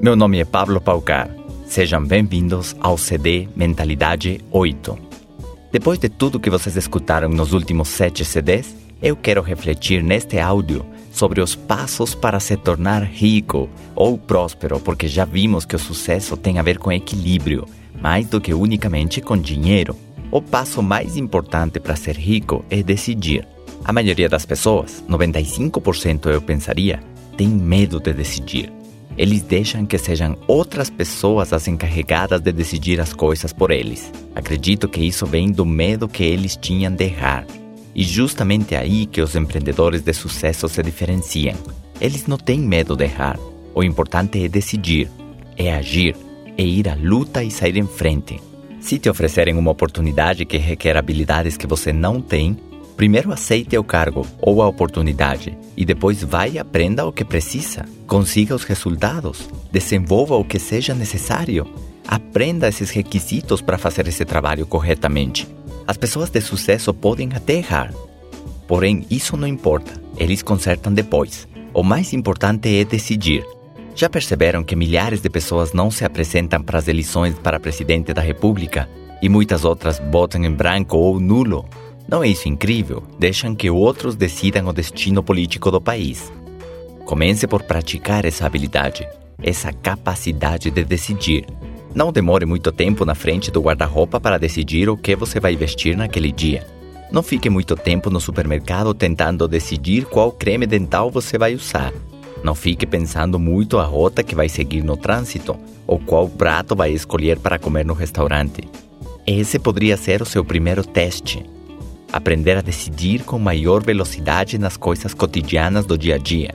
Meu nome é Pablo Paucar. Sejam bem-vindos ao CD Mentalidade 8. Depois de tudo que vocês escutaram nos últimos sete CDs, eu quero refletir neste áudio sobre os passos para se tornar rico ou próspero, porque já vimos que o sucesso tem a ver com equilíbrio, mais do que unicamente com dinheiro. O passo mais importante para ser rico é decidir. A maioria das pessoas, 95% eu pensaria, tem medo de decidir. Eles deixam que sejam outras pessoas as encarregadas de decidir as coisas por eles. Acredito que isso vem do medo que eles tinham de errar. E justamente aí que os empreendedores de sucesso se diferenciam. Eles não têm medo de errar. O importante é decidir, é agir, é ir à luta e sair em frente. Se te oferecerem uma oportunidade que requer habilidades que você não tem, primeiro aceite o cargo ou a oportunidade e depois vai e aprenda o que precisa. Consiga os resultados, desenvolva o que seja necessário. Aprenda esses requisitos para fazer esse trabalho corretamente. As pessoas de sucesso podem até errar. Porém, isso não importa, eles consertam depois. O mais importante é decidir. Já perceberam que milhares de pessoas não se apresentam para as eleições para presidente da República e muitas outras votam em branco ou nulo? Não é isso incrível? Deixam que outros decidam o destino político do país. Comece por praticar essa habilidade, essa capacidade de decidir. Não demore muito tempo na frente do guarda-roupa para decidir o que você vai vestir naquele dia. Não fique muito tempo no supermercado tentando decidir qual creme dental você vai usar. Não fique pensando muito a rota que vai seguir no trânsito ou qual prato vai escolher para comer no restaurante. Esse poderia ser o seu primeiro teste. Aprender a decidir com maior velocidade nas coisas cotidianas do dia a dia.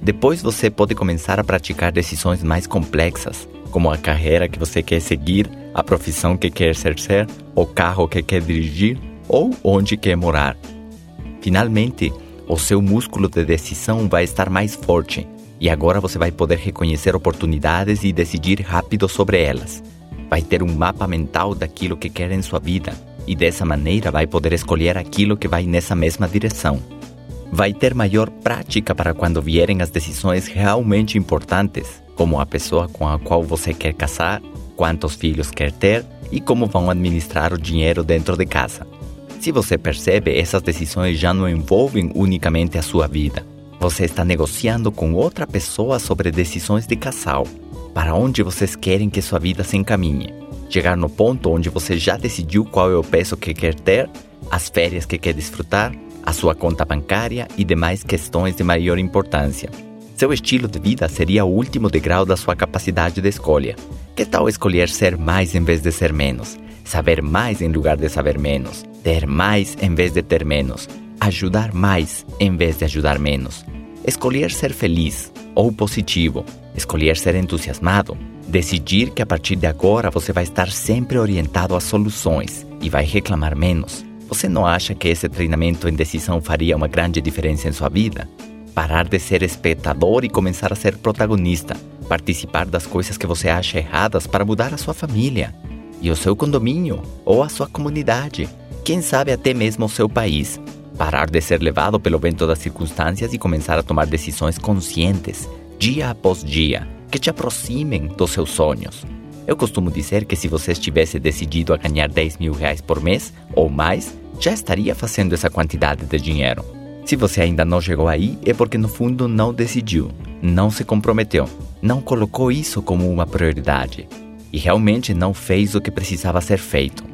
Depois você pode começar a praticar decisões mais complexas como a carreira que você quer seguir, a profissão que quer exercer, o carro que quer dirigir ou onde quer morar. Finalmente, o seu músculo de decisão vai estar mais forte e agora você vai poder reconhecer oportunidades e decidir rápido sobre elas. Vai ter um mapa mental daquilo que quer em sua vida e dessa maneira vai poder escolher aquilo que vai nessa mesma direção. Vai ter maior prática para quando vierem as decisões realmente importantes como a pessoa com a qual você quer casar, quantos filhos quer ter e como vão administrar o dinheiro dentro de casa. Se você percebe, essas decisões já não envolvem unicamente a sua vida. Você está negociando com outra pessoa sobre decisões de casal, para onde vocês querem que sua vida se encaminhe. Chegar no ponto onde você já decidiu qual é o peso que quer ter, as férias que quer desfrutar, a sua conta bancária e demais questões de maior importância. Seu estilo de vida seria o último degrau da sua capacidade de escolha. Que tal escolher ser mais em vez de ser menos? Saber mais em lugar de saber menos? Ter mais em vez de ter menos? Ajudar mais em vez de ajudar menos? Escolher ser feliz ou positivo? Escolher ser entusiasmado? Decidir que a partir de agora você vai estar sempre orientado às soluções e vai reclamar menos? Você não acha que esse treinamento em decisão faria uma grande diferença em sua vida? Parar de ser espectador e começar a ser protagonista. Participar das coisas que você acha erradas para mudar a sua família e o seu condomínio ou a sua comunidade. Quem sabe até mesmo o seu país. Parar de ser levado pelo vento das circunstâncias e começar a tomar decisões conscientes, dia após dia, que te aproximem dos seus sonhos. Eu costumo dizer que se você estivesse decidido a ganhar 10 mil reais por mês ou mais, já estaria fazendo essa quantidade de dinheiro. Se você ainda não chegou aí, é porque no fundo não decidiu, não se comprometeu, não colocou isso como uma prioridade e realmente não fez o que precisava ser feito.